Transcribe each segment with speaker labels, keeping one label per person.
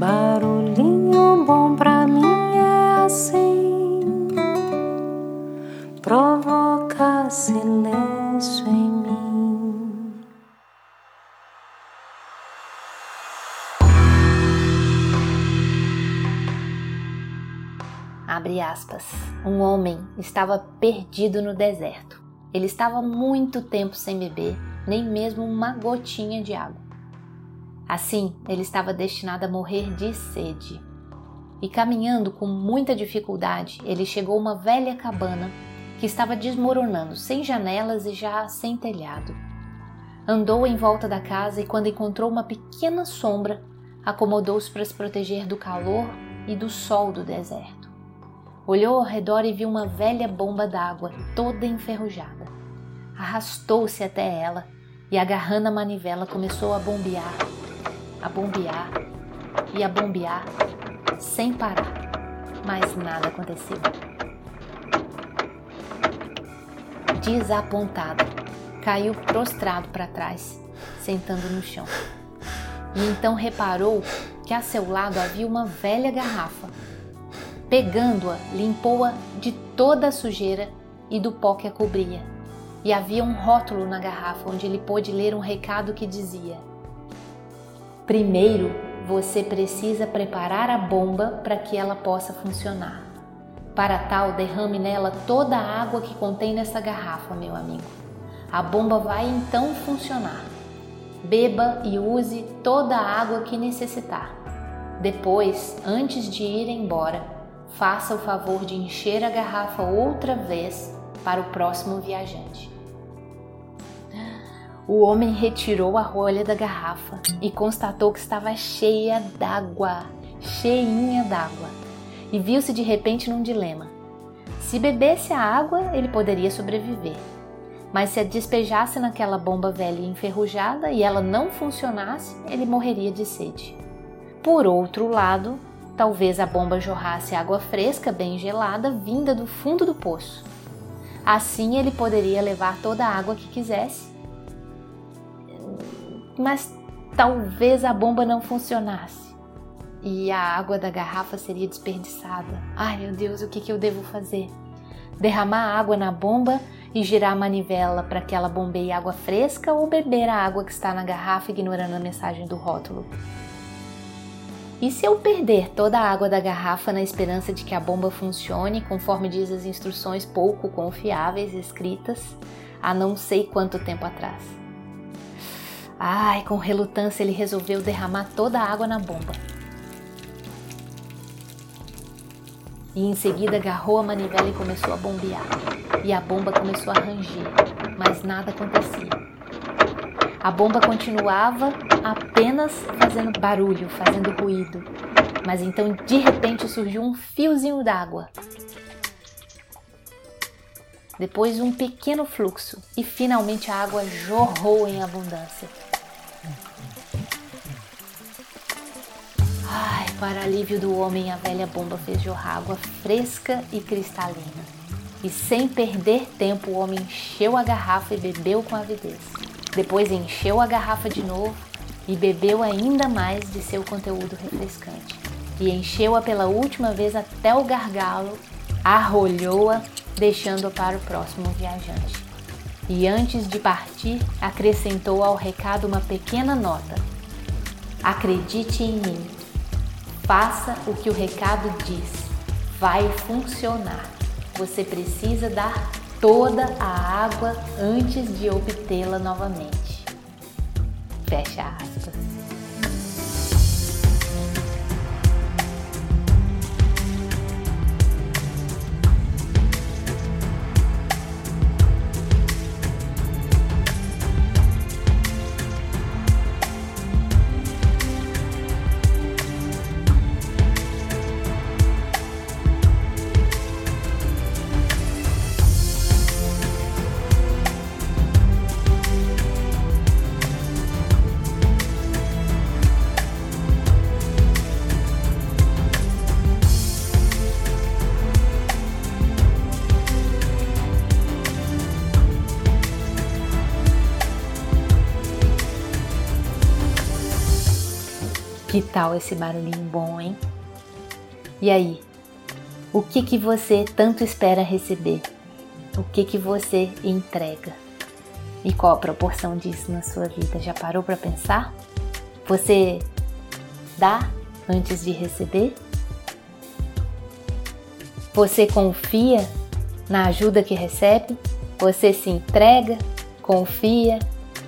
Speaker 1: Barulhinho bom pra mim é assim, provoca silêncio em mim.
Speaker 2: Abre aspas. Um homem estava perdido no deserto. Ele estava muito tempo sem beber, nem mesmo uma gotinha de água. Assim, ele estava destinado a morrer de sede. E caminhando com muita dificuldade, ele chegou a uma velha cabana que estava desmoronando, sem janelas e já sem telhado. Andou em volta da casa e, quando encontrou uma pequena sombra, acomodou-se para se proteger do calor e do sol do deserto. Olhou ao redor e viu uma velha bomba d'água toda enferrujada. Arrastou-se até ela e, agarrando a manivela, começou a bombear a bombear e a bombear sem parar, mas nada aconteceu. Desapontado, caiu prostrado para trás, sentando no chão. E então reparou que a seu lado havia uma velha garrafa. Pegando-a, limpou-a de toda a sujeira e do pó que a cobria. E havia um rótulo na garrafa onde ele pôde ler um recado que dizia: Primeiro, você precisa preparar a bomba para que ela possa funcionar. Para tal, derrame nela toda a água que contém nessa garrafa, meu amigo. A bomba vai então funcionar. Beba e use toda a água que necessitar. Depois, antes de ir embora, faça o favor de encher a garrafa outra vez para o próximo viajante. O homem retirou a rolha da garrafa e constatou que estava cheia d'água, cheinha d'água, e viu-se de repente num dilema. Se bebesse a água, ele poderia sobreviver, mas se a despejasse naquela bomba velha e enferrujada e ela não funcionasse, ele morreria de sede. Por outro lado, talvez a bomba jorrasse água fresca, bem gelada, vinda do fundo do poço. Assim ele poderia levar toda a água que quisesse mas talvez a bomba não funcionasse e a água da garrafa seria desperdiçada. Ai meu Deus, o que, que eu devo fazer? Derramar água na bomba e girar a manivela para que ela bombeie água fresca ou beber a água que está na garrafa ignorando a mensagem do rótulo? E se eu perder toda a água da garrafa na esperança de que a bomba funcione conforme diz as instruções pouco confiáveis escritas há não sei quanto tempo atrás? Ai, com relutância ele resolveu derramar toda a água na bomba. E em seguida agarrou a manivela e começou a bombear. E a bomba começou a ranger, mas nada acontecia. A bomba continuava apenas fazendo barulho, fazendo ruído. Mas então de repente surgiu um fiozinho d'água. Depois um pequeno fluxo e finalmente a água jorrou em abundância. Ai, para alívio do homem, a velha bomba fez jorrar água fresca e cristalina. E sem perder tempo, o homem encheu a garrafa e bebeu com avidez. Depois encheu a garrafa de novo e bebeu ainda mais de seu conteúdo refrescante. E encheu-a pela última vez até o gargalo, arrolhou-a, deixando-a para o próximo viajante. E antes de partir, acrescentou ao recado uma pequena nota: Acredite em mim, Faça o que o recado diz. Vai funcionar. Você precisa dar toda a água antes de obtê-la novamente. Fecha aspas. Que tal esse barulhinho bom, hein? E aí? O que que você tanto espera receber? O que que você entrega? E qual a proporção disso na sua vida? Já parou para pensar? Você dá antes de receber? Você confia na ajuda que recebe? Você se entrega, confia,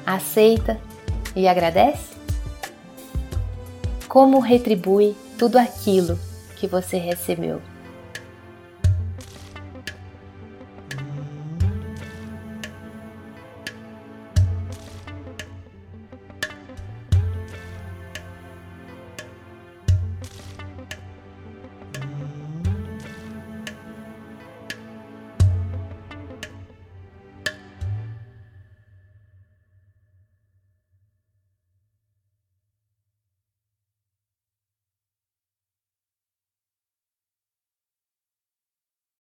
Speaker 2: aceita e agradece? Como retribui tudo aquilo que você recebeu?